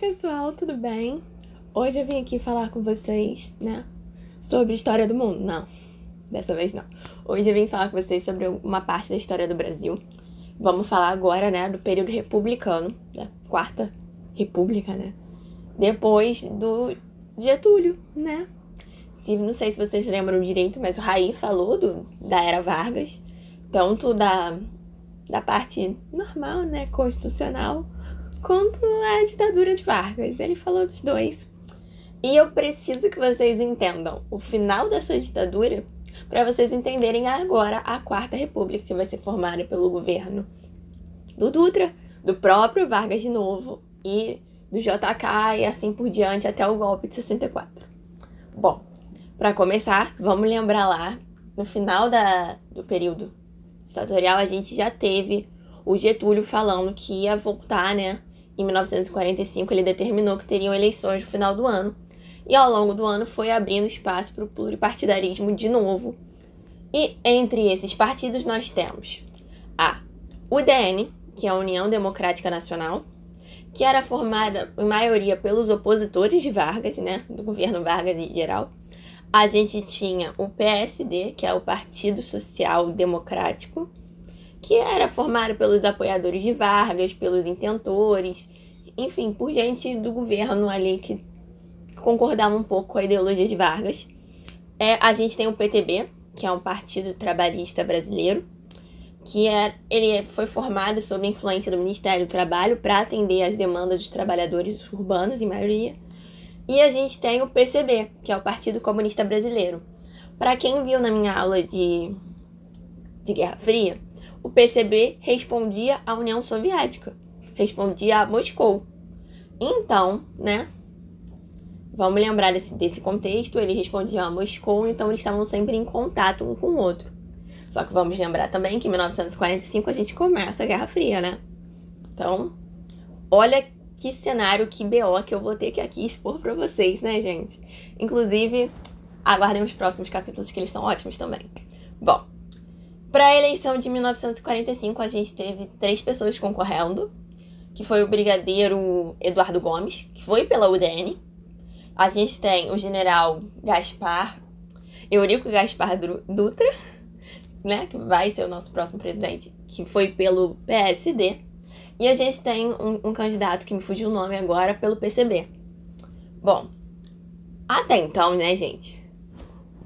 pessoal, tudo bem? Hoje eu vim aqui falar com vocês, né, sobre história do mundo. Não, dessa vez não. Hoje eu vim falar com vocês sobre uma parte da história do Brasil. Vamos falar agora, né, do período republicano, da quarta república, né? Depois do Getúlio, né? Se, não sei se vocês lembram direito, mas o Raí falou do, da era Vargas, tanto da, da parte normal, né, constitucional, quanto a ditadura de Vargas. Ele falou dos dois. E eu preciso que vocês entendam o final dessa ditadura para vocês entenderem agora a Quarta República, que vai ser formada pelo governo do Dutra, do próprio Vargas de novo e do JK e assim por diante até o golpe de 64. Bom, para começar, vamos lembrar lá, no final da, do período ditatorial, a gente já teve o Getúlio falando que ia voltar, né, em 1945, ele determinou que teriam eleições no final do ano. E ao longo do ano foi abrindo espaço para o pluripartidarismo de novo. E entre esses partidos nós temos a UDN, que é a União Democrática Nacional, que era formada em maioria pelos opositores de Vargas, né, do governo Vargas em geral. A gente tinha o PSD, que é o Partido Social Democrático, que era formado pelos apoiadores de Vargas, pelos intentores, enfim, por gente do governo ali que concordava um pouco com a ideologia de Vargas. É, a gente tem o PTB, que é um partido trabalhista brasileiro, que é, ele foi formado sob a influência do Ministério do Trabalho para atender às demandas dos trabalhadores urbanos, em maioria. E a gente tem o PCB, que é o Partido Comunista Brasileiro. Para quem viu na minha aula de, de Guerra Fria, o PCB respondia à União Soviética, respondia a Moscou. Então, né? Vamos lembrar desse, desse contexto, eles respondiam a Moscou, então eles estavam sempre em contato um com o outro. Só que vamos lembrar também que em 1945 a gente começa a Guerra Fria, né? Então, olha que cenário, que BO que eu vou ter que aqui expor para vocês, né, gente? Inclusive, aguardem os próximos capítulos que eles são ótimos também. Bom, para a eleição de 1945, a gente teve três pessoas concorrendo, que foi o brigadeiro Eduardo Gomes, que foi pela UDN. A gente tem o general Gaspar, Eurico Gaspar Dutra, né, que vai ser o nosso próximo presidente, que foi pelo PSD. E a gente tem um, um candidato que me fugiu o nome agora pelo PCB. Bom, até então, né, gente?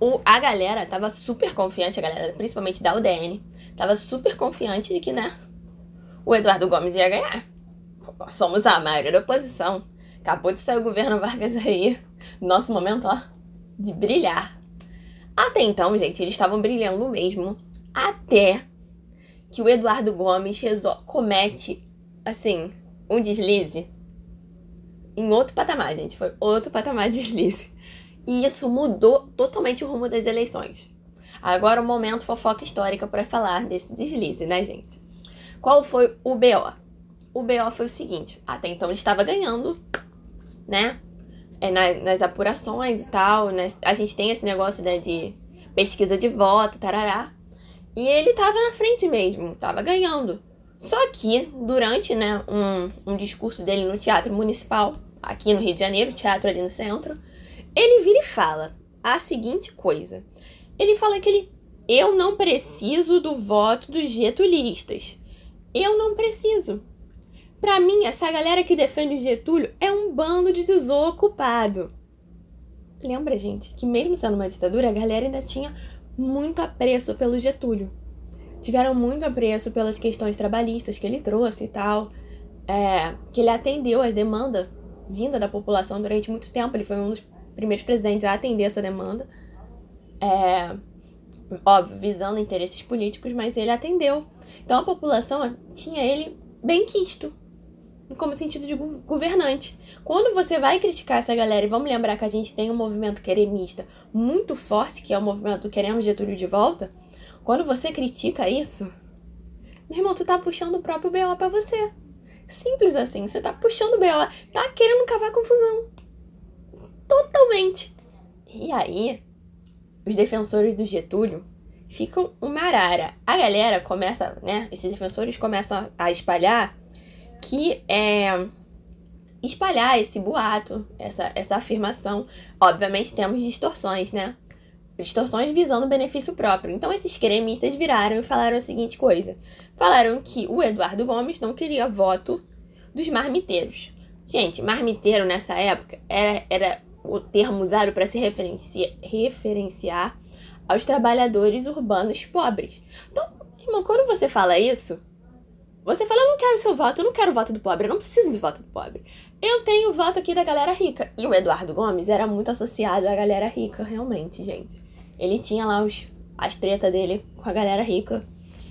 O, a galera tava super confiante, a galera principalmente da UDN, tava super confiante de que, né, o Eduardo Gomes ia ganhar. Somos a maioria da oposição. Acabou de sair o governo Vargas aí. Nosso momento, ó, de brilhar. Até então, gente, eles estavam brilhando mesmo. Até que o Eduardo Gomes comete, assim, um deslize em outro patamar, gente. Foi outro patamar de deslize. E isso mudou totalmente o rumo das eleições. Agora o momento fofoca histórica para falar desse deslize, né, gente? Qual foi o BO? O BO foi o seguinte: até então ele estava ganhando, né? É, nas, nas apurações e tal, né? A gente tem esse negócio né, de pesquisa de voto, tarará. E ele estava na frente mesmo, estava ganhando. Só que, durante né, um, um discurso dele no Teatro Municipal, aqui no Rio de Janeiro, teatro ali no centro, ele vira e fala a seguinte coisa. Ele fala que ele. Eu não preciso do voto dos getulistas. Eu não preciso. Para mim, essa galera que defende o Getúlio é um bando de desocupado. Lembra, gente, que mesmo sendo uma ditadura, a galera ainda tinha muito apreço pelo Getúlio. Tiveram muito apreço pelas questões trabalhistas que ele trouxe e tal. É, que ele atendeu a demanda vinda da população durante muito tempo. Ele foi um dos primeiros presidentes a atender essa demanda. É, óbvio, visando interesses políticos, mas ele atendeu. Então a população tinha ele bem quisto, como sentido de governante. Quando você vai criticar essa galera, e vamos lembrar que a gente tem um movimento queremista muito forte, que é o movimento Queremos Getúlio de Volta, quando você critica isso, meu irmão, tu tá puxando o próprio BO pra você. Simples assim, você tá puxando o BO, tá querendo cavar confusão totalmente. E aí, os defensores do Getúlio ficam uma arara. A galera começa, né? Esses defensores começam a espalhar que é espalhar esse boato, essa, essa afirmação. Obviamente temos distorções, né? Distorções visando benefício próprio. Então esses cremistas viraram e falaram a seguinte coisa: falaram que o Eduardo Gomes não queria voto dos marmiteiros. Gente, marmiteiro nessa época era, era o termo usado para se referenciar, referenciar aos trabalhadores urbanos pobres. Então, irmão, quando você fala isso, você fala, eu não quero seu voto, eu não quero o voto do pobre, eu não preciso do voto do pobre. Eu tenho o voto aqui da galera rica. E o Eduardo Gomes era muito associado à galera rica, realmente, gente. Ele tinha lá os, as tretas dele com a galera rica.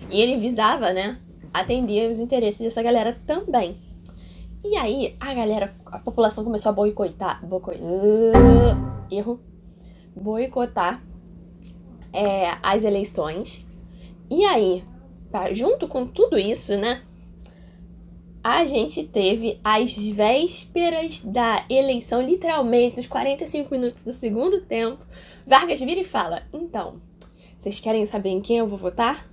E ele visava, né, atender os interesses dessa galera também. E aí, a galera, a população começou a boicotar. Boicot, uh, erro. Boicotar é, as eleições. E aí, tá, junto com tudo isso, né? A gente teve as vésperas da eleição, literalmente, nos 45 minutos do segundo tempo. Vargas vira e fala: Então, vocês querem saber em quem eu vou votar?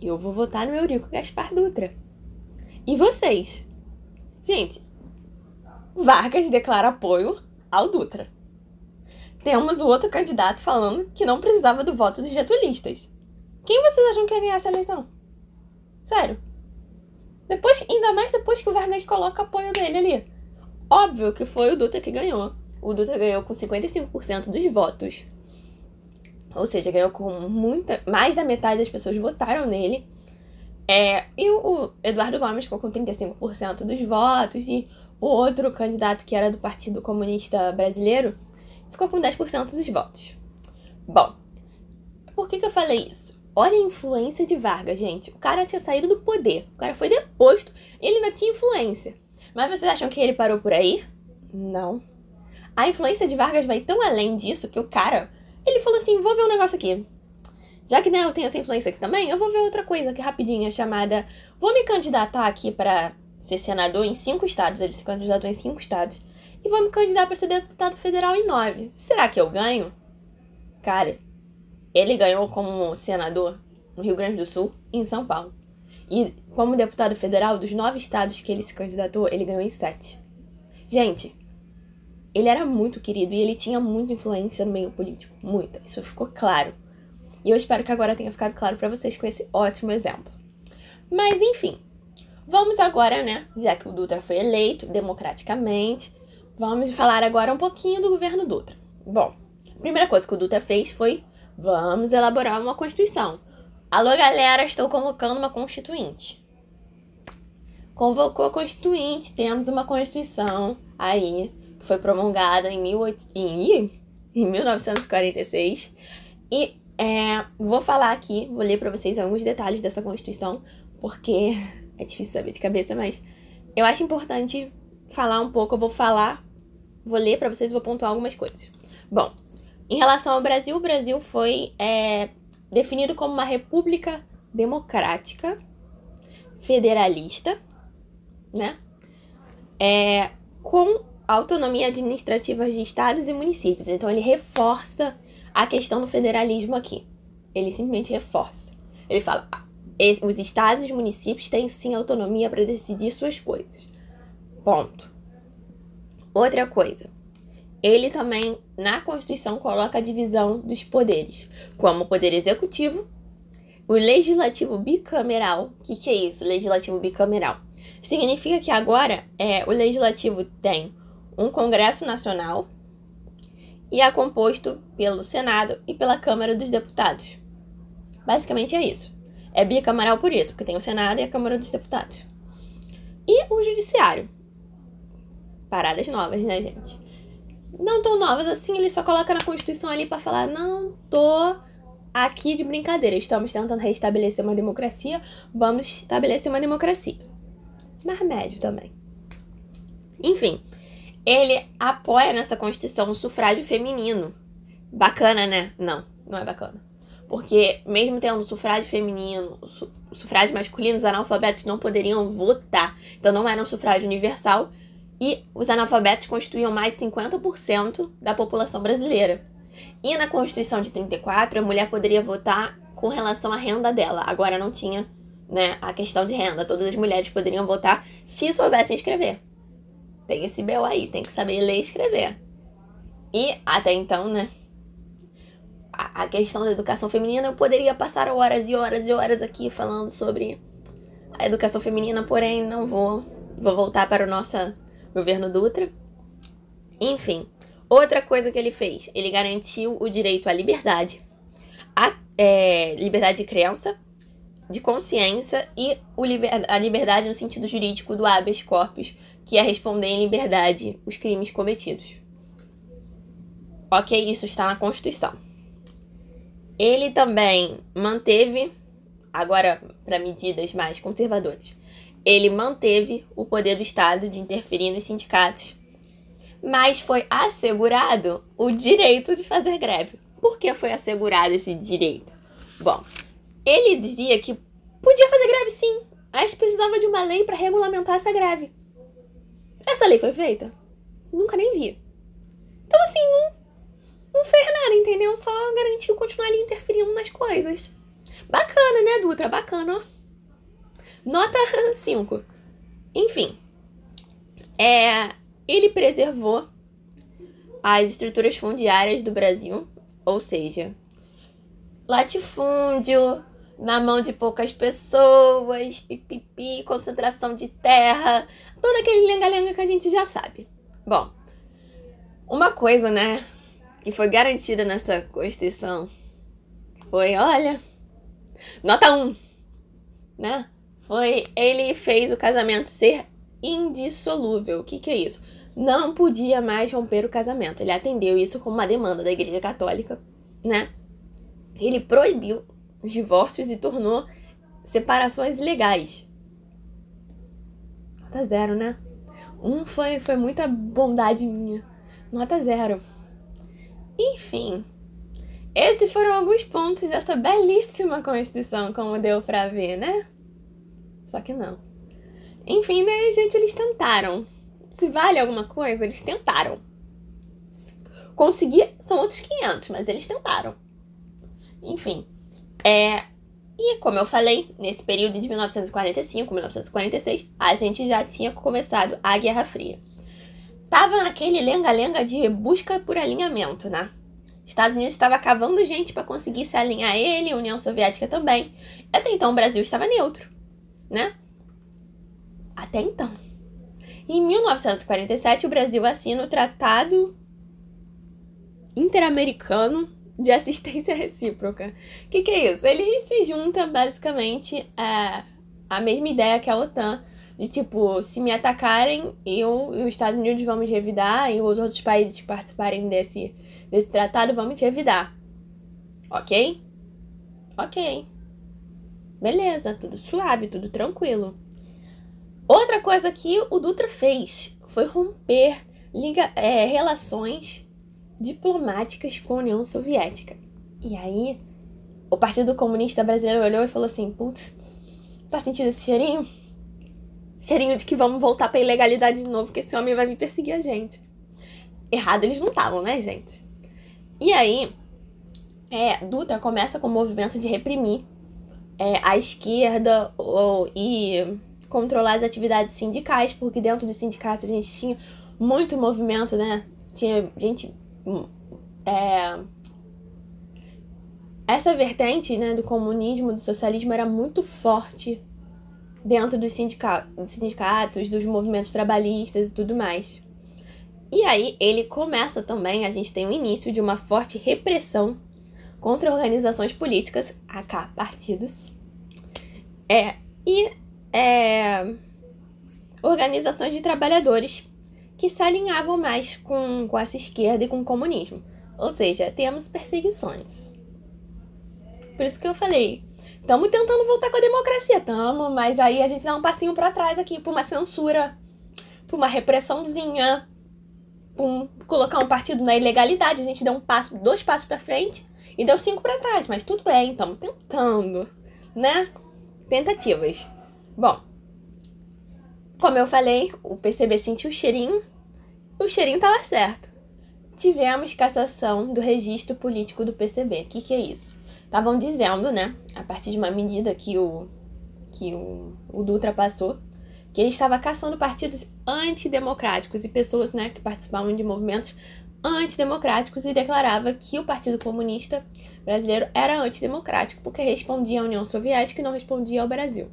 Eu vou votar no Eurico Gaspar Dutra. E vocês? Gente, Vargas declara apoio ao Dutra. Temos o outro candidato falando que não precisava do voto dos getulistas. Quem vocês acham que ia ganhar essa eleição? Sério. Depois, ainda mais depois que o Vargas coloca apoio dele ali. Óbvio que foi o Dutra que ganhou. O Dutra ganhou com 55% dos votos. Ou seja, ganhou com muita. Mais da metade das pessoas votaram nele. É, e o Eduardo Gomes ficou com 35% dos votos. E o outro candidato, que era do Partido Comunista Brasileiro, ficou com 10% dos votos. Bom, por que, que eu falei isso? Olha a influência de Vargas, gente. O cara tinha saído do poder. O cara foi deposto e ele ainda tinha influência. Mas vocês acham que ele parou por aí? Não. A influência de Vargas vai tão além disso que o cara, ele falou assim, vou ver um negócio aqui. Já que né, eu tenho essa influência aqui também, eu vou ver outra coisa aqui rapidinha, chamada... Vou me candidatar aqui para ser senador em cinco estados. Ele se candidatou em cinco estados. E vou me candidatar para ser deputado federal em nove. Será que eu ganho? Cara, ele ganhou como senador no Rio Grande do Sul e em São Paulo. E como deputado federal, dos nove estados que ele se candidatou, ele ganhou em sete. Gente, ele era muito querido e ele tinha muita influência no meio político. Muita. Isso ficou claro. E eu espero que agora tenha ficado claro para vocês com esse ótimo exemplo. Mas enfim, vamos agora, né? Já que o Dutra foi eleito democraticamente, vamos falar agora um pouquinho do governo Dutra. Bom, a primeira coisa que o Dutra fez foi Vamos elaborar uma Constituição. Alô, galera, estou convocando uma Constituinte. Convocou a Constituinte, temos uma Constituição aí, que foi promulgada em, 18... em, em 1946. E é, vou falar aqui, vou ler para vocês alguns detalhes dessa Constituição, porque é difícil saber de cabeça, mas eu acho importante falar um pouco. Eu vou falar, vou ler para vocês vou pontuar algumas coisas. Bom, em relação ao Brasil, o Brasil foi é, definido como uma república democrática, federalista, né? É, com autonomia administrativa de estados e municípios. Então ele reforça a questão do federalismo aqui. Ele simplesmente reforça. Ele fala: ah, os estados e os municípios têm sim autonomia para decidir suas coisas. Ponto. Outra coisa, ele também, na Constituição, coloca a divisão dos poderes, como o poder executivo, o legislativo bicameral. O que, que é isso, legislativo bicameral? Significa que agora é, o legislativo tem um Congresso Nacional e é composto pelo Senado e pela Câmara dos Deputados. Basicamente é isso. É bicameral por isso, porque tem o Senado e a Câmara dos Deputados. E o Judiciário. Paradas novas, né, gente? não tão novas assim, ele só coloca na Constituição ali para falar: não tô aqui de brincadeira, estamos tentando restabelecer uma democracia, vamos estabelecer uma democracia. Mas médio também. Enfim, ele apoia nessa Constituição o sufrágio feminino. Bacana, né? Não, não é bacana. Porque, mesmo tendo sufrágio feminino, sufrágio masculino, os analfabetos não poderiam votar. Então, não era um sufrágio universal e os analfabetos constituíam mais 50% da população brasileira. E na Constituição de 34, a mulher poderia votar com relação à renda dela. Agora não tinha né, a questão de renda. Todas as mulheres poderiam votar se soubessem escrever. Tem esse BO aí, tem que saber ler e escrever. E até então, né? A, questão da educação feminina, eu poderia passar horas e horas e horas aqui falando sobre a educação feminina, porém não vou. Vou voltar para o nosso governo Dutra. Enfim, outra coisa que ele fez, ele garantiu o direito à liberdade, à é, liberdade de crença, de consciência e o liber, a liberdade no sentido jurídico do habeas corpus, que é responder em liberdade os crimes cometidos. Ok, isso está na Constituição. Ele também manteve, agora para medidas mais conservadoras, ele manteve o poder do Estado de interferir nos sindicatos, mas foi assegurado o direito de fazer greve. Por que foi assegurado esse direito? Bom, ele dizia que podia fazer greve sim, mas precisava de uma lei para regulamentar essa greve. Essa lei foi feita? Nunca nem vi. Então, assim, não, não fez nada, entendeu? Só garantiu continuar ali interferindo nas coisas. Bacana, né, Dutra? Bacana, ó. Nota 5. Enfim. É, ele preservou as estruturas fundiárias do Brasil, ou seja, latifúndio na mão de poucas pessoas, pipipi, concentração de terra, todo aquele lenga-lenga que a gente já sabe. Bom, uma coisa, né, que foi garantida nessa Constituição foi, olha, nota 1, né? Foi, ele fez o casamento ser indissolúvel. O que, que é isso? Não podia mais romper o casamento. Ele atendeu isso como uma demanda da Igreja Católica, né? Ele proibiu os divórcios e tornou separações legais. Nota zero, né? Um foi, foi muita bondade minha. Nota zero. Enfim, esses foram alguns pontos dessa belíssima Constituição, como deu pra ver, né? Só que não. Enfim, né, gente, eles tentaram. Se vale alguma coisa, eles tentaram. Conseguir são outros 500, mas eles tentaram. Enfim, é. E como eu falei, nesse período de 1945, 1946, a gente já tinha começado a Guerra Fria. Tava naquele lenga-lenga de busca por alinhamento, né? Estados Unidos estava cavando gente para conseguir se alinhar a ele, União Soviética também. Até então o Brasil estava neutro, né? Até então. Em 1947, o Brasil assina o Tratado Interamericano de assistência recíproca. O que, que é isso? Ele se junta basicamente a, a mesma ideia que a OTAN, de tipo, se me atacarem, eu e os Estados Unidos vamos revidar, e os outros países que participarem desse, desse tratado vamos revidar. Ok? Ok. Beleza, tudo suave, tudo tranquilo. Outra coisa que o Dutra fez foi romper liga, é, relações diplomáticas com a União Soviética. E aí, o Partido Comunista Brasileiro olhou e falou assim: putz, tá sentindo esse cheirinho? Cheirinho de que vamos voltar pra ilegalidade de novo, que esse homem vai vir perseguir a gente. Errado eles não estavam, né, gente? E aí, é, Dutra começa com o movimento de reprimir é, a esquerda ou, e controlar as atividades sindicais, porque dentro dos sindicatos a gente tinha muito movimento, né? Tinha gente é, essa vertente né, do comunismo, do socialismo, era muito forte dentro dos, sindica dos sindicatos, dos movimentos trabalhistas e tudo mais. E aí ele começa também, a gente tem o início de uma forte repressão contra organizações políticas, AK partidos, é, e é, organizações de trabalhadores que se alinhavam mais com, com essa esquerda e com o comunismo. Ou seja, temos perseguições. Por isso que eu falei, estamos tentando voltar com a democracia, estamos, mas aí a gente dá um passinho para trás aqui, por uma censura, por uma repressãozinha, por um, colocar um partido na ilegalidade, a gente deu um passo, dois passos para frente e deu cinco para trás, mas tudo bem, estamos tentando, né? Tentativas. Bom, como eu falei, o PCB sentiu o cheirinho, o cheirinho estava certo. Tivemos cassação do registro político do PCB. O que, que é isso? Estavam dizendo, né, a partir de uma medida que o, que o, o Dutra passou, que ele estava caçando partidos antidemocráticos e pessoas né, que participavam de movimentos antidemocráticos e declarava que o Partido Comunista Brasileiro era antidemocrático porque respondia à União Soviética e não respondia ao Brasil.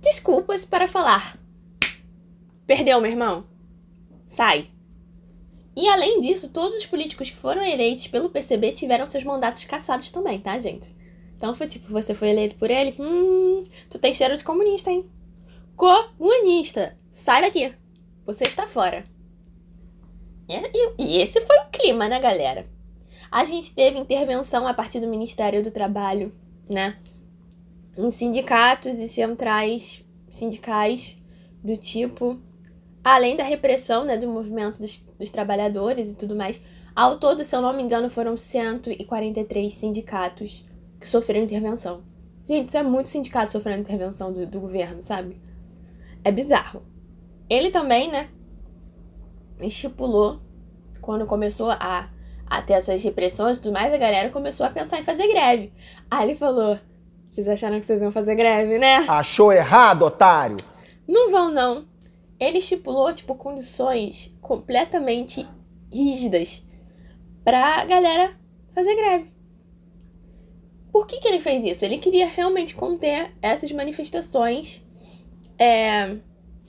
Desculpas para falar. Perdeu, meu irmão? Sai. E além disso, todos os políticos que foram eleitos pelo PCB tiveram seus mandatos cassados também, tá, gente? Então foi tipo, você foi eleito por ele, hum, tu tem cheiro de comunista, hein? Comunista! Sai daqui! Você está fora. E, e esse foi o clima, né, galera? A gente teve intervenção a partir do Ministério do Trabalho, né? Em sindicatos e centrais sindicais do tipo. Além da repressão né, do movimento dos, dos trabalhadores e tudo mais. Ao todo, se eu não me engano, foram 143 sindicatos que sofreram intervenção. Gente, isso é muito sindicato sofrendo intervenção do, do governo, sabe? É bizarro. Ele também, né, estipulou, quando começou a, a ter essas repressões e tudo mais, a galera começou a pensar em fazer greve. Aí ele falou: Vocês acharam que vocês iam fazer greve, né? Achou errado, otário! Não vão, não. Ele estipulou, tipo, condições completamente rígidas pra galera fazer greve. Por que, que ele fez isso? Ele queria realmente conter essas manifestações é,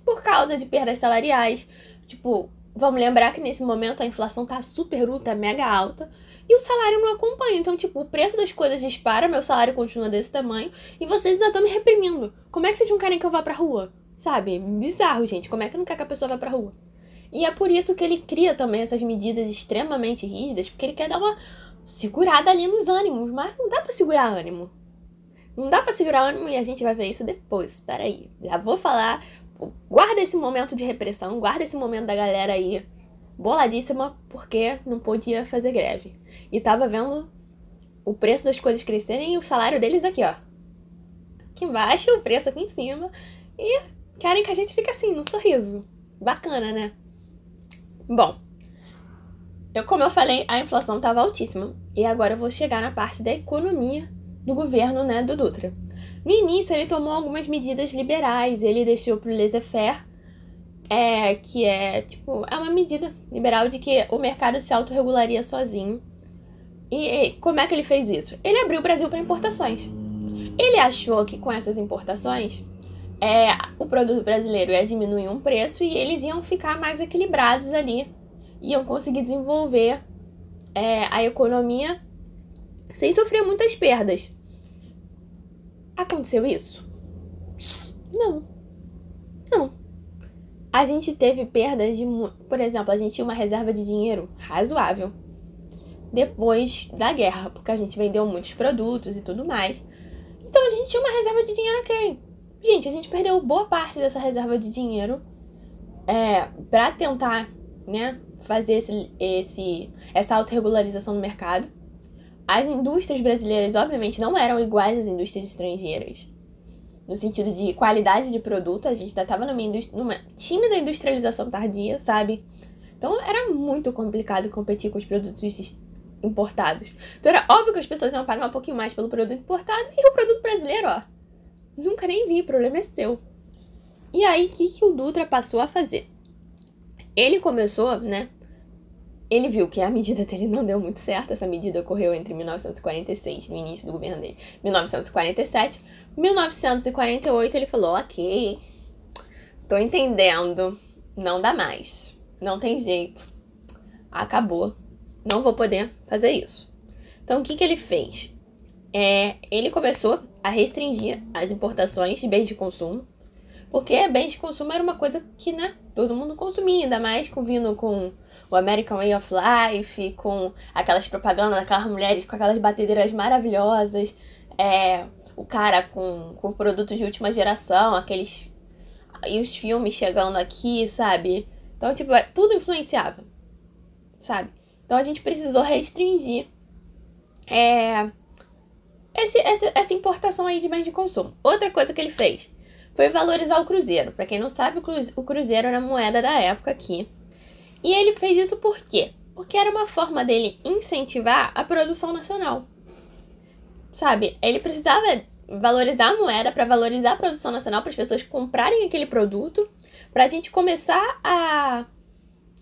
por causa de perdas salariais. Tipo, vamos lembrar que nesse momento a inflação tá super ultra, mega alta. E o salário não acompanha. Então, tipo, o preço das coisas dispara, meu salário continua desse tamanho. E vocês ainda estão me reprimindo. Como é que vocês não querem que eu vá pra rua? Sabe? Bizarro, gente. Como é que não quer que a pessoa vá pra rua? E é por isso que ele cria também essas medidas extremamente rígidas, porque ele quer dar uma segurada ali nos ânimos, mas não dá para segurar ânimo. Não dá para segurar ânimo e a gente vai ver isso depois. Espera aí, já vou falar. Guarda esse momento de repressão, guarda esse momento da galera aí boladíssima porque não podia fazer greve. E tava vendo o preço das coisas crescerem e o salário deles aqui, ó. Aqui embaixo, o preço aqui em cima. E querem que a gente fique assim, no sorriso. Bacana, né? Bom, eu, como eu falei, a inflação estava altíssima. E agora eu vou chegar na parte da economia do governo né, do Dutra. No início, ele tomou algumas medidas liberais. Ele deixou para o laissez-faire, é, que é, tipo, é uma medida liberal de que o mercado se autorregularia sozinho. E como é que ele fez isso? Ele abriu o Brasil para importações. Ele achou que com essas importações, é, o produto brasileiro ia diminuir um preço e eles iam ficar mais equilibrados ali iam conseguir desenvolver é, a economia sem sofrer muitas perdas. Aconteceu isso? Não. Não. A gente teve perdas de. Por exemplo, a gente tinha uma reserva de dinheiro razoável depois da guerra, porque a gente vendeu muitos produtos e tudo mais. Então a gente tinha uma reserva de dinheiro ok. Gente, a gente perdeu boa parte dessa reserva de dinheiro é, para tentar, né, fazer esse, esse, essa autorregularização no mercado. As indústrias brasileiras, obviamente, não eram iguais às indústrias estrangeiras. No sentido de qualidade de produto, a gente ainda estava numa, numa tímida industrialização tardia, sabe? Então era muito complicado competir com os produtos importados. Então era óbvio que as pessoas iam pagar um pouquinho mais pelo produto importado e o produto brasileiro, ó. Nunca nem vi, o problema é seu. E aí, o que, que o Dutra passou a fazer? Ele começou, né? Ele viu que a medida dele não deu muito certo. Essa medida ocorreu entre 1946, no início do governo dele, 1947. 1948 ele falou: ok, tô entendendo, não dá mais, não tem jeito, acabou, não vou poder fazer isso. Então o que, que ele fez? É, ele começou a restringir as importações de bens de consumo porque bens de consumo era uma coisa que, né, todo mundo consumia, ainda mais com vindo com o American Way of Life, com aquelas propagandas daquelas mulheres com aquelas batedeiras maravilhosas, é, o cara com, com produtos de última geração, aqueles. E os filmes chegando aqui, sabe? Então, tipo, é, tudo influenciava, sabe? Então a gente precisou restringir é, esse, essa, essa importação aí de bens de consumo. Outra coisa que ele fez foi valorizar o Cruzeiro. Para quem não sabe, o Cruzeiro era a moeda da época aqui. E ele fez isso por quê? Porque era uma forma dele incentivar a produção nacional. Sabe? Ele precisava valorizar a moeda, para valorizar a produção nacional, para as pessoas comprarem aquele produto, para a gente começar a,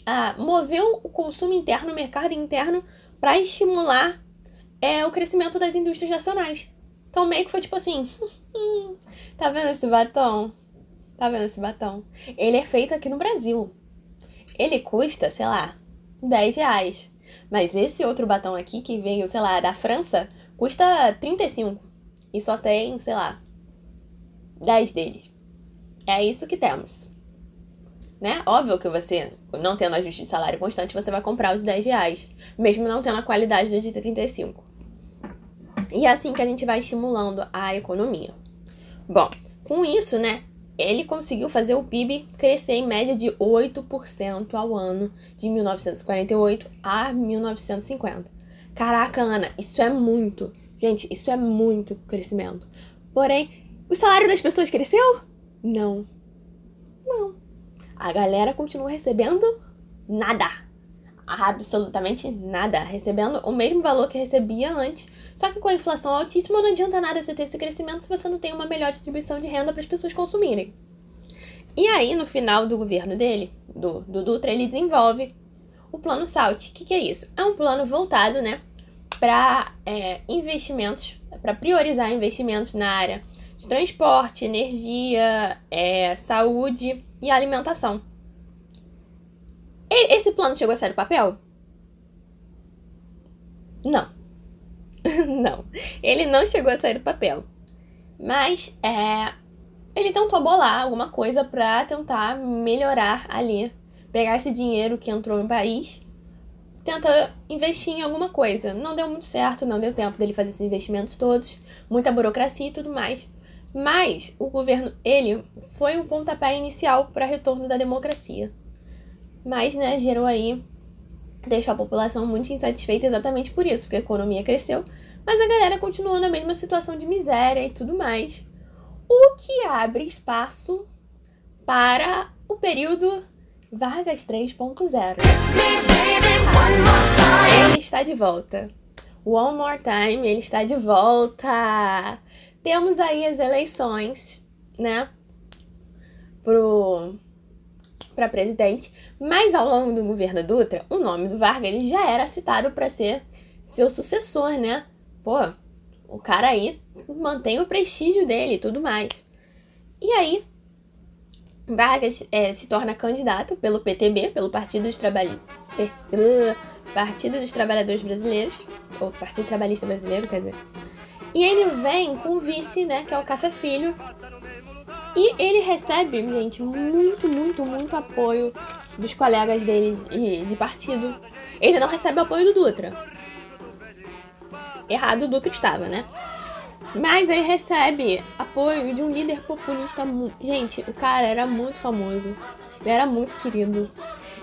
a mover o consumo interno, o mercado interno, para estimular é, o crescimento das indústrias nacionais. Então, meio que foi tipo assim: tá vendo esse batom? Tá vendo esse batom? Ele é feito aqui no Brasil. Ele custa, sei lá, 10 reais. Mas esse outro batom aqui, que veio, sei lá, da França, custa 35. E só tem, sei lá, 10 dele. É isso que temos. Né? Óbvio que você, não tendo ajuste de salário constante, você vai comprar os 10 reais. Mesmo não tendo a qualidade do de 35. E é assim que a gente vai estimulando a economia. Bom, com isso, né, ele conseguiu fazer o PIB crescer em média de 8% ao ano de 1948 a 1950. Caraca, Ana, isso é muito. Gente, isso é muito crescimento. Porém, o salário das pessoas cresceu? Não. Não. A galera continua recebendo nada absolutamente nada, recebendo o mesmo valor que recebia antes. Só que com a inflação altíssima não adianta nada você ter esse crescimento se você não tem uma melhor distribuição de renda para as pessoas consumirem. E aí, no final do governo dele, do, do Dutra, ele desenvolve o plano SALT. O que, que é isso? É um plano voltado né, para é, investimentos, para priorizar investimentos na área de transporte, energia, é, saúde e alimentação. Esse plano chegou a sair do papel? Não. não. Ele não chegou a sair do papel. Mas é, ele tentou bolar alguma coisa pra tentar melhorar ali. Pegar esse dinheiro que entrou no país, tenta investir em alguma coisa. Não deu muito certo, não deu tempo dele fazer esses investimentos todos, muita burocracia e tudo mais. Mas o governo, ele foi o pontapé inicial para retorno da democracia. Mas, né, gerou aí, deixou a população muito insatisfeita exatamente por isso, porque a economia cresceu, mas a galera continuou na mesma situação de miséria e tudo mais. O que abre espaço para o período Vargas 3.0. Ele está de volta. One more time, ele está de volta. Temos aí as eleições, né? Pro para presidente, mas ao longo do governo Dutra, o nome do Vargas ele já era citado para ser seu sucessor, né? Pô, o cara aí mantém o prestígio dele e tudo mais. E aí, Vargas é, se torna candidato pelo PTB, pelo Partido dos, Trabalh... Partido dos Trabalhadores Brasileiros, ou Partido Trabalhista Brasileiro, quer dizer. E ele vem com o vice, né, que é o Café Filho, e ele recebe, gente, muito, muito, muito apoio dos colegas dele de, partido. Ele não recebe apoio do Dutra. Errado o Dutra estava, né? Mas ele recebe apoio de um líder populista. Gente, o cara era muito famoso. Ele era muito querido.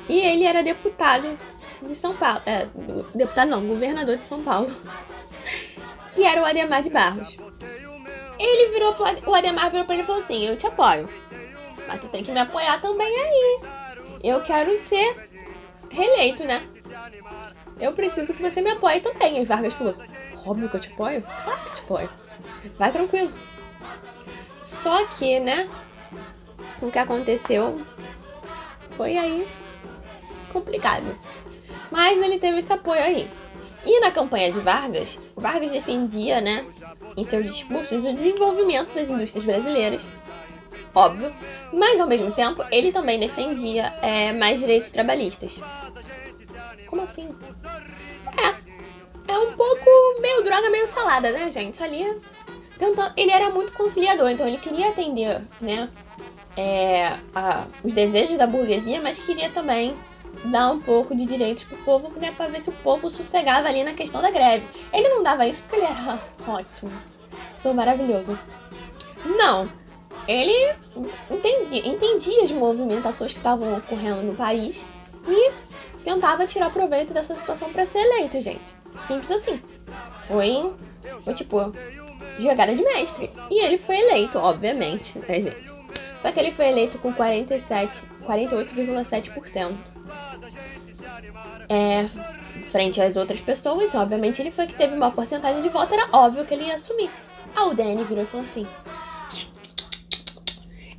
E ele era deputado de São Paulo. É, deputado não, governador de São Paulo. Que era o Ademar de Barros. Ele virou pro, o Ademar virou pra ele e falou assim: Eu te apoio. Mas tu tem que me apoiar também aí. Eu quero ser reeleito, né? Eu preciso que você me apoie também. E Vargas falou: Óbvio que eu te apoio? Claro que eu te apoio. Vai tranquilo. Só que, né? O que aconteceu foi aí complicado. Mas ele teve esse apoio aí. E na campanha de Vargas, Vargas defendia, né, em seus discursos o desenvolvimento das indústrias brasileiras, óbvio, mas ao mesmo tempo ele também defendia é, mais direitos trabalhistas. Como assim? É, é um pouco meio droga, meio salada, né, gente? Ali, tentando, ele era muito conciliador, então ele queria atender, né, é, a, os desejos da burguesia, mas queria também dar um pouco de direitos pro povo, né, pra ver se o povo sossegava ali na questão da greve. Ele não dava isso porque ele era ótimo, sou maravilhoso. Não, ele entendia, entendia as movimentações que estavam ocorrendo no país e tentava tirar proveito dessa situação para ser eleito, gente. Simples assim. Foi, foi tipo jogada de mestre. E ele foi eleito, obviamente, né, gente? Só que ele foi eleito com 47, 48,7% é, frente às outras pessoas. Obviamente, ele foi que teve uma porcentagem de voto, era óbvio que ele ia assumir. A UDN virou e falou assim: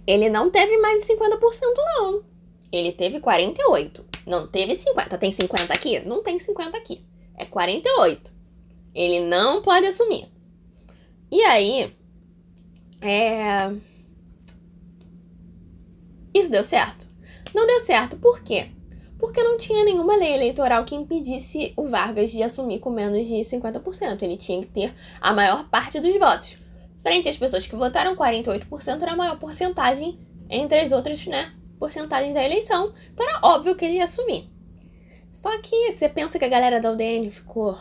ele não teve mais de 50%, não. Ele teve 48. Não teve 50. Tem 50 aqui? Não tem 50 aqui. É 48. Ele não pode assumir. E aí, é... Isso deu certo? Não deu certo. Por quê? Porque não tinha nenhuma lei eleitoral que impedisse o Vargas de assumir com menos de 50%. Ele tinha que ter a maior parte dos votos. Frente às pessoas que votaram, 48% era a maior porcentagem entre as outras, né, porcentagens da eleição. Então era óbvio que ele ia assumir. Só que você pensa que a galera da UDN ficou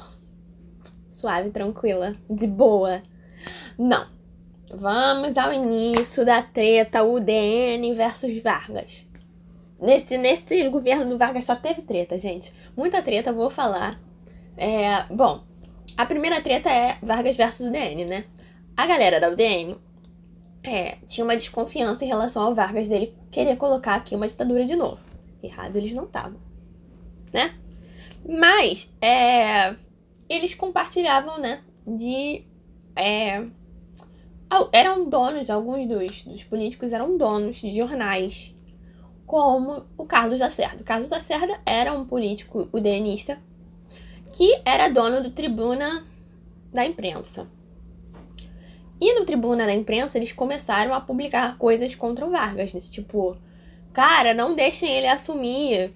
suave, tranquila, de boa. Não. Vamos ao início da treta UDN versus Vargas. Nesse, nesse governo do Vargas só teve treta, gente. Muita treta, vou falar. É, bom, a primeira treta é Vargas versus UDN, né? A galera da UDN é, tinha uma desconfiança em relação ao Vargas dele querer colocar aqui uma ditadura de novo. Errado eles não estavam, né? Mas é, eles compartilhavam, né? De. É, eram donos, alguns dos, dos políticos eram donos de jornais, como o Carlos da Cerda. O Carlos da Cerda era um político udenista que era dono do Tribuna da Imprensa. E no Tribuna da Imprensa, eles começaram a publicar coisas contra o Vargas, né? tipo, cara, não deixem ele assumir.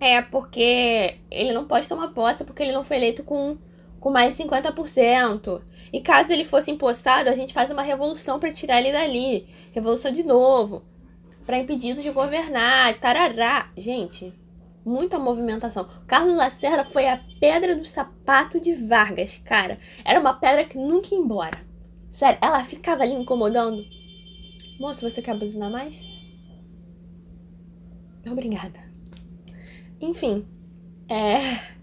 É porque ele não pode tomar posse porque ele não foi eleito com, com mais de 50%. E caso ele fosse impostado, a gente faz uma revolução para tirar ele dali. Revolução de novo. Para impedir de governar. Tarará. Gente, muita movimentação. Carlos Lacerda foi a pedra do sapato de Vargas, cara. Era uma pedra que nunca ia embora. Sério, ela ficava ali incomodando. Moço, você quer buzinar mais? Obrigada. Enfim, é.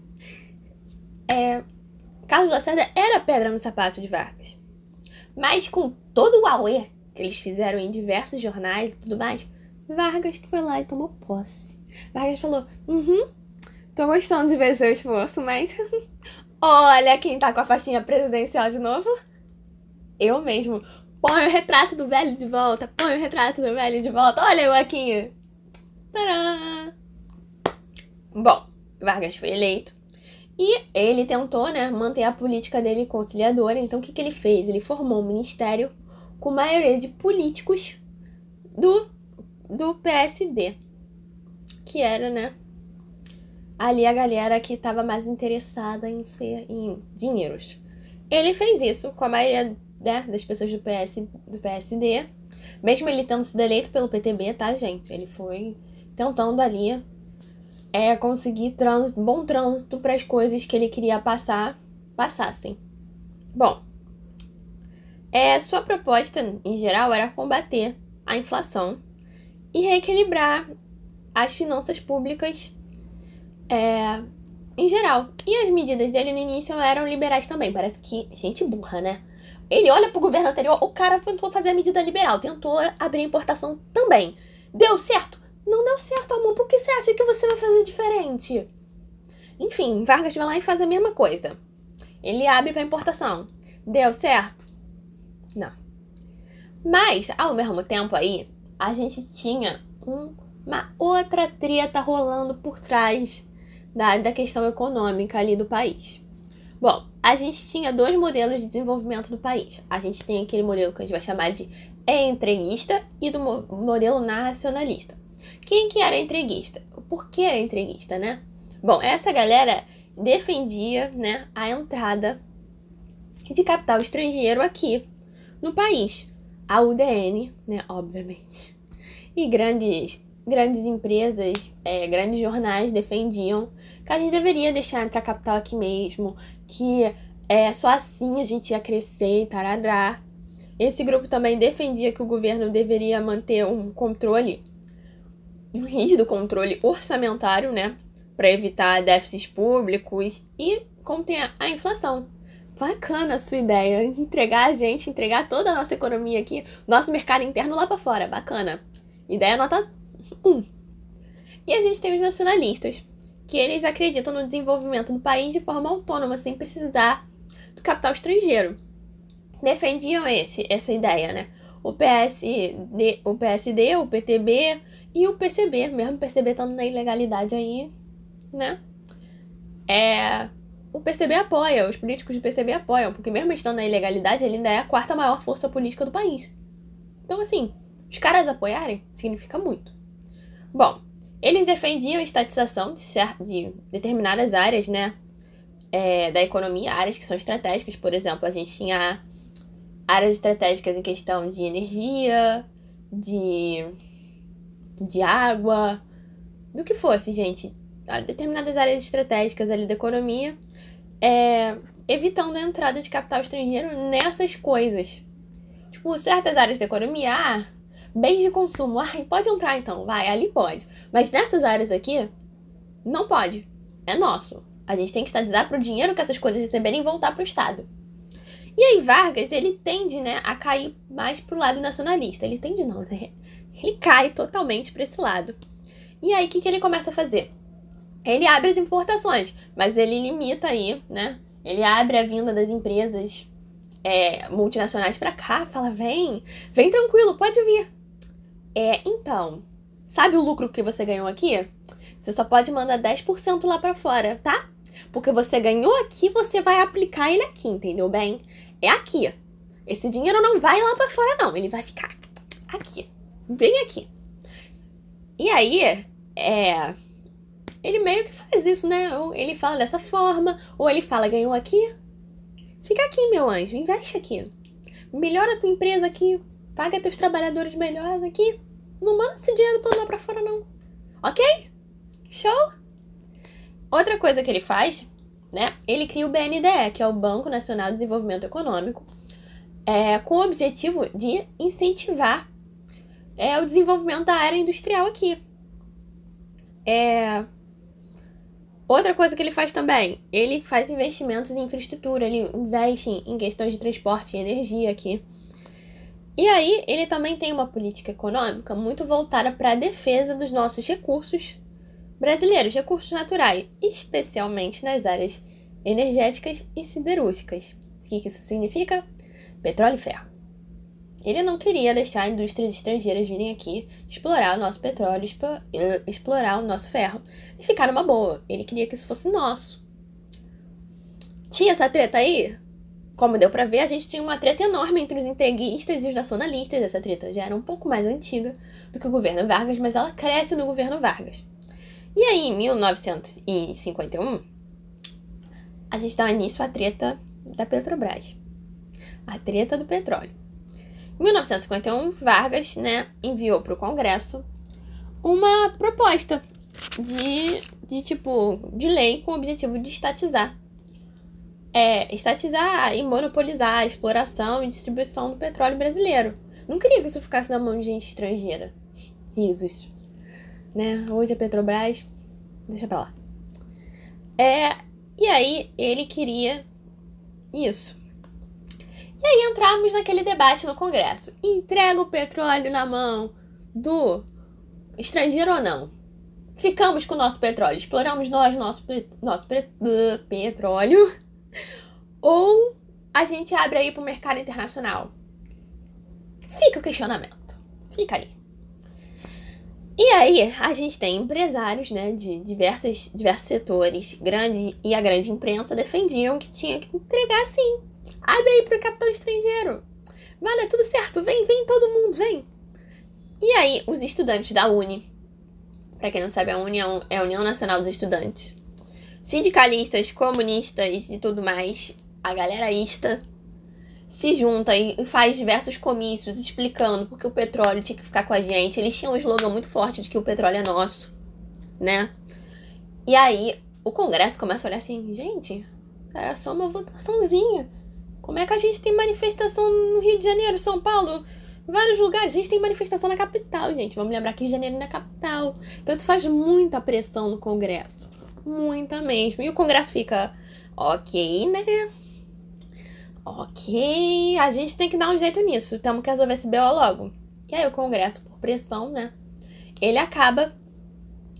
É. Carlos Lacerda era pedra no sapato de Vargas. Mas com todo o auê que eles fizeram em diversos jornais e tudo mais, Vargas foi lá e tomou posse. Vargas falou: Uhum, tô gostando de ver seu esforço, mas. Olha quem tá com a faixinha presidencial de novo. Eu mesmo. Põe o retrato do velho de volta. Põe o retrato do velho de volta. Olha eu aqui. Tadã! Bom, Vargas foi eleito. E ele tentou, né, manter a política dele conciliadora. Então, o que, que ele fez? Ele formou um ministério com maioria de políticos do, do PSD. Que era, né, ali a galera que estava mais interessada em ser em dinheiros. Ele fez isso com a maioria né, das pessoas do, PS, do PSD, mesmo ele tendo sido eleito pelo PTB, tá, gente? Ele foi tentando ali é, conseguir trânsito, bom trânsito para as coisas que ele queria passar, passassem. Bom, é, sua proposta, em geral, era combater a inflação e reequilibrar as finanças públicas é, em geral. E as medidas dele no início eram liberais também. Parece que gente burra, né? Ele olha pro governo anterior, o cara tentou fazer a medida liberal, tentou abrir a importação também. Deu certo? Não deu certo, amor. Por que você acha que você vai fazer diferente? Enfim, Vargas vai lá e faz a mesma coisa. Ele abre para importação. Deu certo? Mas, ao mesmo tempo aí, a gente tinha um, uma outra treta rolando por trás da, da questão econômica ali do país. Bom, a gente tinha dois modelos de desenvolvimento do país. A gente tem aquele modelo que a gente vai chamar de entreguista e do modelo nacionalista. Quem que era entreguista? Por que era entreguista, né? Bom, essa galera defendia, né, a entrada de capital estrangeiro aqui no país. A UDN, né, obviamente. E grandes grandes empresas, é, grandes jornais defendiam que a gente deveria deixar entrar capital aqui mesmo, que é, só assim a gente ia crescer e taradá. Esse grupo também defendia que o governo deveria manter um controle, um rígido controle orçamentário, né? Para evitar déficits públicos e conter a inflação. Bacana a sua ideia. Entregar a gente, entregar toda a nossa economia aqui, nosso mercado interno lá para fora. Bacana. Ideia nota 1. E a gente tem os nacionalistas, que eles acreditam no desenvolvimento do país de forma autônoma, sem precisar do capital estrangeiro. defendiam esse, essa ideia, né? O PSD, o PSD, o PTB e o PCB, mesmo o PCB estando na ilegalidade aí, né? É, o PCB apoia, os políticos do PCB apoiam, porque mesmo estando na ilegalidade, ele ainda é a quarta maior força política do país. Então, assim, os caras apoiarem significa muito. Bom, eles defendiam a estatização de, de determinadas áreas, né? É, da economia, áreas que são estratégicas, por exemplo, a gente tinha áreas estratégicas em questão de energia, de, de água, do que fosse, gente. Determinadas áreas estratégicas ali da economia, é, evitando a entrada de capital estrangeiro nessas coisas. Tipo, certas áreas da economia, ah, bens de consumo, ah, pode entrar então, vai, ali pode. Mas nessas áreas aqui, não pode. É nosso. A gente tem que estatizar para o dinheiro que essas coisas receberem voltar para o Estado. E aí Vargas, ele tende, né, a cair mais pro lado nacionalista. Ele tende não, né? Ele cai totalmente para esse lado. E aí o que, que ele começa a fazer? Ele abre as importações, mas ele limita aí, né? Ele abre a vinda das empresas é, multinacionais para cá, fala: vem, vem tranquilo, pode vir. É, então, sabe o lucro que você ganhou aqui? Você só pode mandar 10% lá para fora, tá? Porque você ganhou aqui, você vai aplicar ele aqui, entendeu bem? É aqui. Esse dinheiro não vai lá para fora, não. Ele vai ficar aqui. Bem aqui. E aí, é. Ele meio que faz isso, né? Ou ele fala dessa forma, ou ele fala, ganhou aqui. Fica aqui, meu anjo, investe aqui. Melhora a tua empresa aqui. Paga teus trabalhadores melhores aqui. Não manda esse dinheiro todo lá pra fora, não. Ok? Show? Outra coisa que ele faz, né? Ele cria o BNDE, que é o Banco Nacional de Desenvolvimento Econômico, é, com o objetivo de incentivar é, o desenvolvimento da área industrial aqui. É, outra coisa que ele faz também, ele faz investimentos em infraestrutura, ele investe em questões de transporte e energia aqui. E aí, ele também tem uma política econômica muito voltada para a defesa dos nossos recursos brasileiros, recursos naturais, especialmente nas áreas energéticas e siderúrgicas. O que isso significa? Petróleo e ferro. Ele não queria deixar indústrias estrangeiras virem aqui explorar o nosso petróleo, explorar o nosso ferro e ficar numa boa. Ele queria que isso fosse nosso. Tinha essa treta aí? Como deu para ver, a gente tinha uma treta enorme entre os entreguistas e os nacionalistas. Essa treta já era um pouco mais antiga do que o governo Vargas, mas ela cresce no governo Vargas. E aí, em 1951, a gente dá início à treta da Petrobras. A treta do petróleo. Em 1951, Vargas né, enviou para o Congresso uma proposta de, de tipo de lei com o objetivo de estatizar. É, estatizar e monopolizar a exploração e distribuição do petróleo brasileiro. Não queria que isso ficasse na mão de gente estrangeira. Risos né? Hoje a Petrobras, deixa pra lá. É, e aí ele queria isso. E aí entramos naquele debate no Congresso. Entrega o petróleo na mão do estrangeiro ou não? Ficamos com o nosso petróleo, exploramos nós nosso, nosso petróleo ou a gente abre aí para o mercado internacional? Fica o questionamento. Fica aí. E aí, a gente tem empresários, né, de diversos, diversos setores, grande e a grande imprensa defendiam que tinha que entregar sim. Abre aí pro capitão estrangeiro. Vai dar tudo certo, vem, vem todo mundo, vem. E aí, os estudantes da Uni, para quem não sabe, a União é a União Nacional dos Estudantes, sindicalistas, comunistas e tudo mais, a galera ista se junta e faz diversos comícios explicando porque o petróleo tinha que ficar com a gente. Eles tinham um slogan muito forte de que o petróleo é nosso, né? E aí o Congresso começa a olhar assim, gente, era só uma votaçãozinha. Como é que a gente tem manifestação no Rio de Janeiro, São Paulo, vários lugares? A gente tem manifestação na capital, gente. Vamos lembrar que Rio de Janeiro não é capital. Então isso faz muita pressão no Congresso. Muita mesmo. E o Congresso fica, ok, né? Ok, a gente tem que dar um jeito nisso. Temos que resolver esse BO logo. E aí o Congresso, por pressão, né? Ele acaba,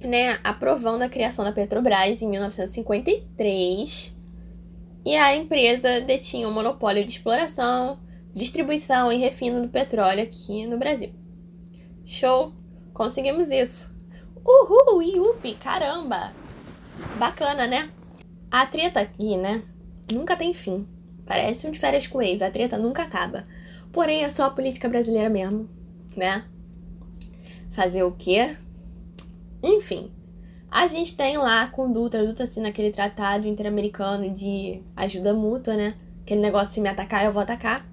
né, aprovando a criação da Petrobras em 1953. E a empresa detinha o um monopólio de exploração, distribuição e refino do petróleo aqui no Brasil. Show! Conseguimos isso. Uhul! Iupi! Caramba! Bacana, né? A treta aqui, né? Nunca tem fim. Parece um de férias com ex, a treta nunca acaba. Porém, é só a política brasileira mesmo, né? Fazer o quê? Enfim, a gente tem lá com Dutra, Dutra assina aquele tratado interamericano de ajuda mútua, né? Aquele negócio, se me atacar, eu vou atacar.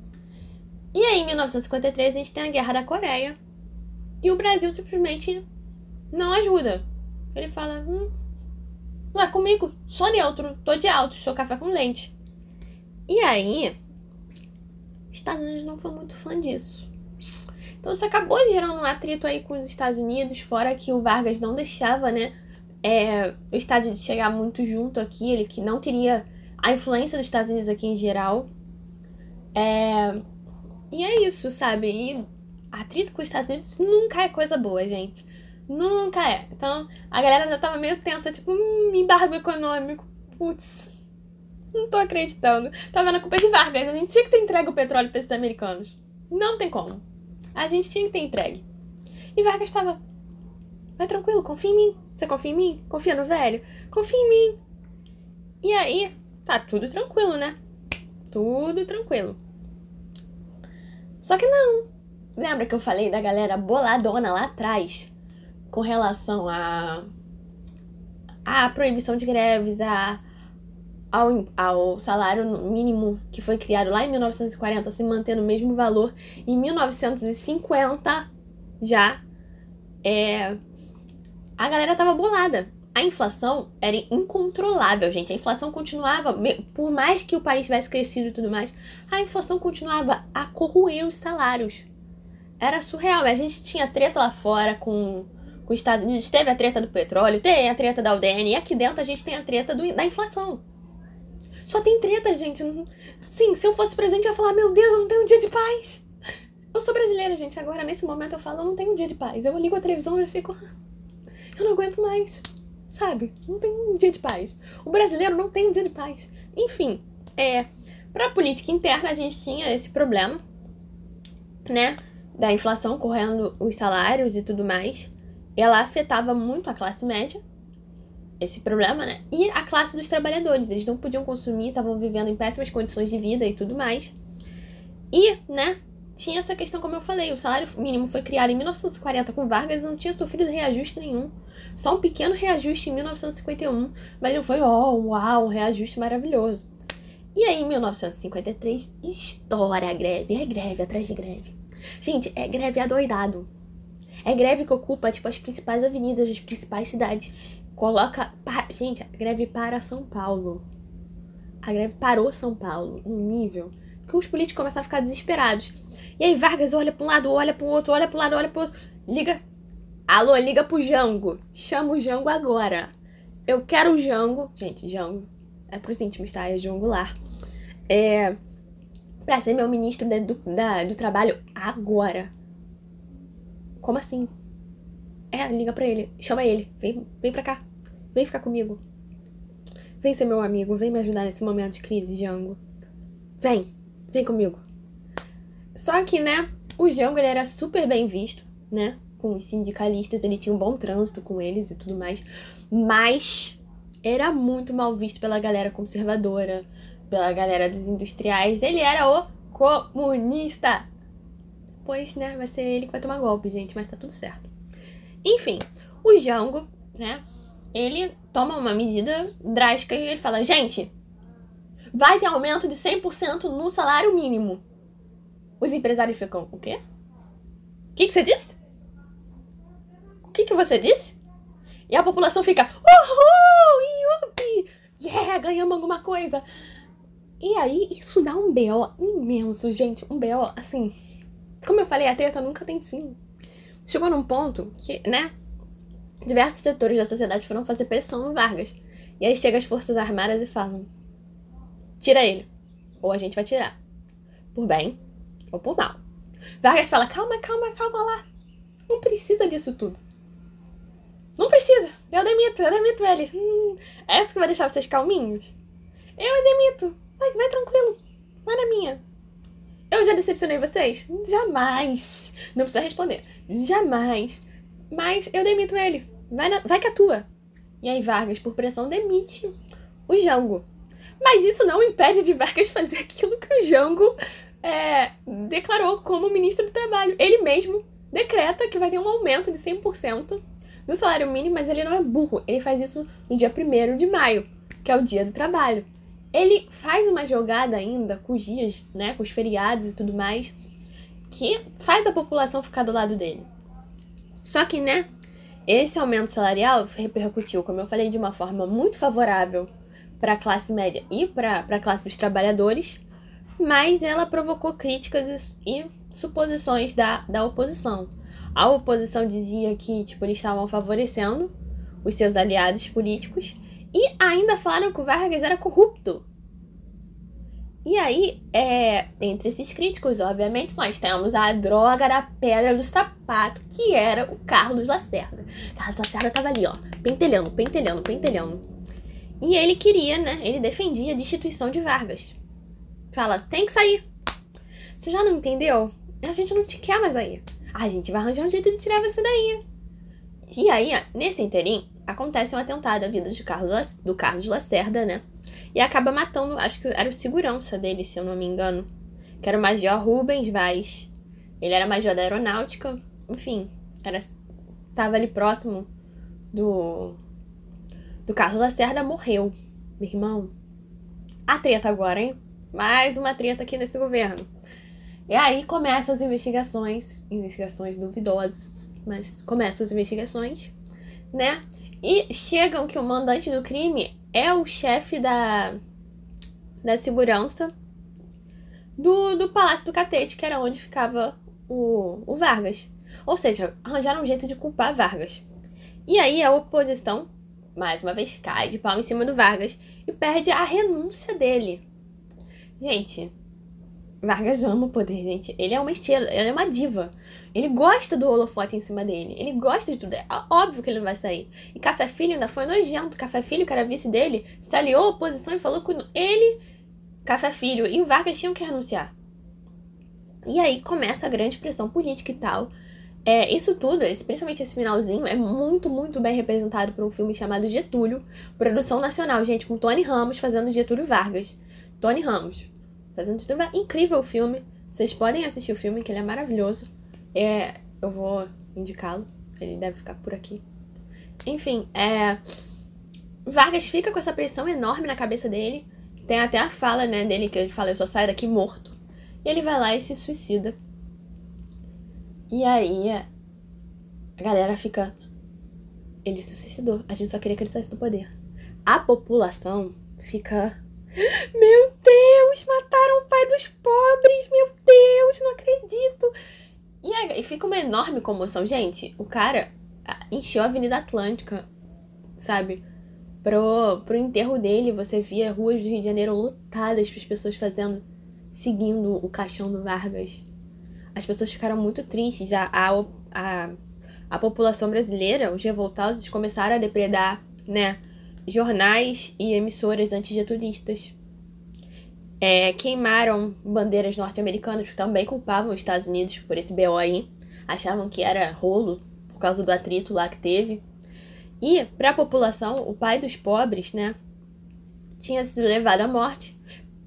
E aí, em 1953, a gente tem a Guerra da Coreia. E o Brasil simplesmente não ajuda. Ele fala, hum, não é comigo, sou neutro, tô de alto, sou café com leite. E aí, Estados Unidos não foi muito fã disso. Então isso acabou gerando um atrito aí com os Estados Unidos, fora que o Vargas não deixava, né, é, o Estados Unidos chegar muito junto aqui, ele que não queria a influência dos Estados Unidos aqui em geral. É, e é isso, sabe? E atrito com os Estados Unidos nunca é coisa boa, gente. Nunca é. Então, a galera já tava meio tensa, tipo, hum, embargo econômico. Putz, não tô acreditando. Tá vendo a culpa de Vargas. A gente tinha que ter entregue o petróleo pra esses americanos. Não tem como. A gente tinha que ter entregue. E Vargas tava. Vai tranquilo, confia em mim. Você confia em mim? Confia no velho? Confia em mim. E aí, tá tudo tranquilo, né? Tudo tranquilo. Só que não. Lembra que eu falei da galera boladona lá atrás? com relação a a proibição de greves, a, ao, ao salário mínimo que foi criado lá em 1940 se manter no mesmo valor em 1950 já é, a galera tava bolada. A inflação era incontrolável, gente. A inflação continuava, por mais que o país tivesse crescido e tudo mais, a inflação continuava a corroer os salários. Era surreal. A gente tinha treta lá fora com com os Estados Unidos, teve a treta do petróleo, tem a treta da UDN, e aqui dentro a gente tem a treta do, da inflação. Só tem treta, gente. Sim, se eu fosse presente, eu ia falar: Meu Deus, eu não tenho um dia de paz. Eu sou brasileira, gente. Agora, nesse momento, eu falo: Eu não tenho um dia de paz. Eu ligo a televisão e fico: Eu não aguento mais. Sabe? Não tem um dia de paz. O brasileiro não tem um dia de paz. Enfim, é. Pra política interna, a gente tinha esse problema, né? Da inflação correndo os salários e tudo mais ela afetava muito a classe média, esse problema, né? E a classe dos trabalhadores. Eles não podiam consumir, estavam vivendo em péssimas condições de vida e tudo mais. E, né, tinha essa questão, como eu falei, o salário mínimo foi criado em 1940 com Vargas e não tinha sofrido reajuste nenhum. Só um pequeno reajuste em 1951, mas não foi, oh, uau, um reajuste maravilhoso. E aí, em 1953, estoura a greve. É greve atrás de greve. Gente, é greve adoidado. É greve que ocupa, tipo, as principais avenidas das principais cidades. Coloca. Pa... Gente, a greve para São Paulo. A greve parou São Paulo no nível que os políticos começaram a ficar desesperados. E aí Vargas olha para um lado, olha para o outro, olha para um lado, olha para outro. Liga. Alô, liga pro Jango. Chama o Jango agora. Eu quero o Jango. Gente, Jango. É pros íntimos, tá? É Jango lá. É. Pra ser meu ministro do, da, do trabalho agora. Como assim? É, liga pra ele, chama ele, vem, vem pra cá, vem ficar comigo. Vem ser meu amigo, vem me ajudar nesse momento de crise, Django. Vem, vem comigo. Só que, né, o Django ele era super bem visto, né? Com os sindicalistas, ele tinha um bom trânsito com eles e tudo mais. Mas era muito mal visto pela galera conservadora, pela galera dos industriais. Ele era o comunista depois, né, vai ser ele que vai tomar golpe, gente, mas tá tudo certo. Enfim, o Jango, né, ele toma uma medida drástica e ele fala: gente, vai ter aumento de 100% no salário mínimo. Os empresários ficam: o quê? O que, que você disse? O que, que você disse? E a população fica: uhul, yupi, yeah, ganhamos alguma coisa. E aí, isso dá um B.O. imenso, gente. Um B.O. assim como eu falei, a treta nunca tem fim. Chegou num ponto que, né? Diversos setores da sociedade foram fazer pressão no Vargas. E aí chega as Forças Armadas e falam: tira ele. Ou a gente vai tirar. Por bem ou por mal. Vargas fala: calma, calma, calma lá. Não precisa disso tudo. Não precisa. Eu demito, eu demito ele. Hum, é essa que vai deixar vocês calminhos? Eu demito. Vai, vai tranquilo. Vai na minha. Eu já decepcionei vocês? Jamais. Não precisa responder. Jamais. Mas eu demito ele. Vai, na... Vai que atua. E aí Vargas, por pressão, demite o Jango. Mas isso não impede de Vargas fazer aquilo que o Jango é, declarou como ministro do Trabalho. Ele mesmo decreta que vai ter um aumento de 100% do salário mínimo, mas ele não é burro. Ele faz isso no dia 1 de maio, que é o dia do trabalho. Ele faz uma jogada ainda com os dias, né, com os feriados e tudo mais, que faz a população ficar do lado dele. Só que, né, esse aumento salarial repercutiu, como eu falei, de uma forma muito favorável para a classe média e para a classe dos trabalhadores, mas ela provocou críticas e, e suposições da, da oposição. A oposição dizia que tipo, eles estavam favorecendo os seus aliados políticos e ainda falaram que o Vargas era corrupto. E aí, é, entre esses críticos, obviamente, nós temos a droga da pedra do sapato, que era o Carlos Lacerda. Carlos Lacerda tava ali, ó, pentelhando, pentelhando, pentelhando. E ele queria, né? Ele defendia a destituição de Vargas. Fala, tem que sair. Você já não entendeu? A gente não te quer mais aí. A gente vai arranjar um jeito de tirar você daí. E aí, nesse interim, acontece um atentado à vida de Carlos, do Carlos Lacerda, né? E acaba matando, acho que era o segurança dele, se eu não me engano. Que era o Major Rubens Vaz. Ele era major da aeronáutica, enfim, era estava ali próximo do do Carlos Lacerda, morreu. Meu irmão. A treta agora, hein? Mais uma treta aqui nesse governo. E aí começam as investigações, investigações duvidosas, mas começam as investigações, né? E chegam que o mandante do crime é o chefe da, da segurança do, do Palácio do Catete, que era onde ficava o, o Vargas. Ou seja, arranjaram um jeito de culpar Vargas. E aí a oposição, mais uma vez, cai de pau em cima do Vargas e perde a renúncia dele. Gente, Vargas ama o poder, gente. Ele é uma estrela, ele é uma diva. Ele gosta do holofote em cima dele. Ele gosta de tudo. É óbvio que ele não vai sair. E Café Filho ainda foi nojento. Café Filho, que era vice dele, se aliou à oposição e falou que ele, Café Filho e o Vargas tinham que renunciar. E aí começa a grande pressão política e tal. É, isso tudo, esse, principalmente esse finalzinho, é muito, muito bem representado por um filme chamado Getúlio, produção nacional, gente, com Tony Ramos fazendo Getúlio Vargas. Tony Ramos fazendo tudo. É incrível filme. Vocês podem assistir o filme, que ele é maravilhoso. É, eu vou indicá-lo. Ele deve ficar por aqui. Enfim, é. Vargas fica com essa pressão enorme na cabeça dele. Tem até a fala, né, dele, que ele fala, eu só saio daqui morto. E ele vai lá e se suicida. E aí a galera fica. Ele se suicidou. A gente só queria que ele saísse do poder. A população fica meu Deus, mataram o pai dos pobres! Meu Deus, não acredito! E, aí, fica uma enorme comoção. Gente, o cara encheu a Avenida Atlântica, sabe? Pro, pro enterro dele, você via ruas do Rio de Janeiro lotadas para as pessoas fazendo, seguindo o caixão do Vargas. As pessoas ficaram muito tristes. A, a, a, a população brasileira, os revoltados, começaram a depredar, né? jornais e emissoras antigetulistas. É, queimaram bandeiras norte-americanas, que também culpavam os Estados Unidos por esse BO aí. Achavam que era rolo por causa do atrito lá que teve. E, para a população, o pai dos pobres, né, tinha sido levado à morte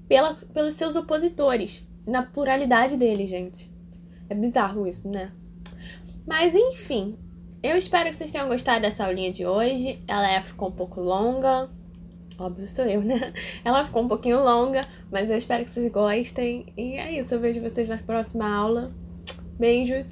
pela, pelos seus opositores, na pluralidade deles, gente. É bizarro isso, né? Mas, enfim, eu espero que vocês tenham gostado dessa aulinha de hoje. Ela é, ficou um pouco longa. Óbvio, sou eu, né? Ela ficou um pouquinho longa, mas eu espero que vocês gostem. E é isso, eu vejo vocês na próxima aula. Beijos!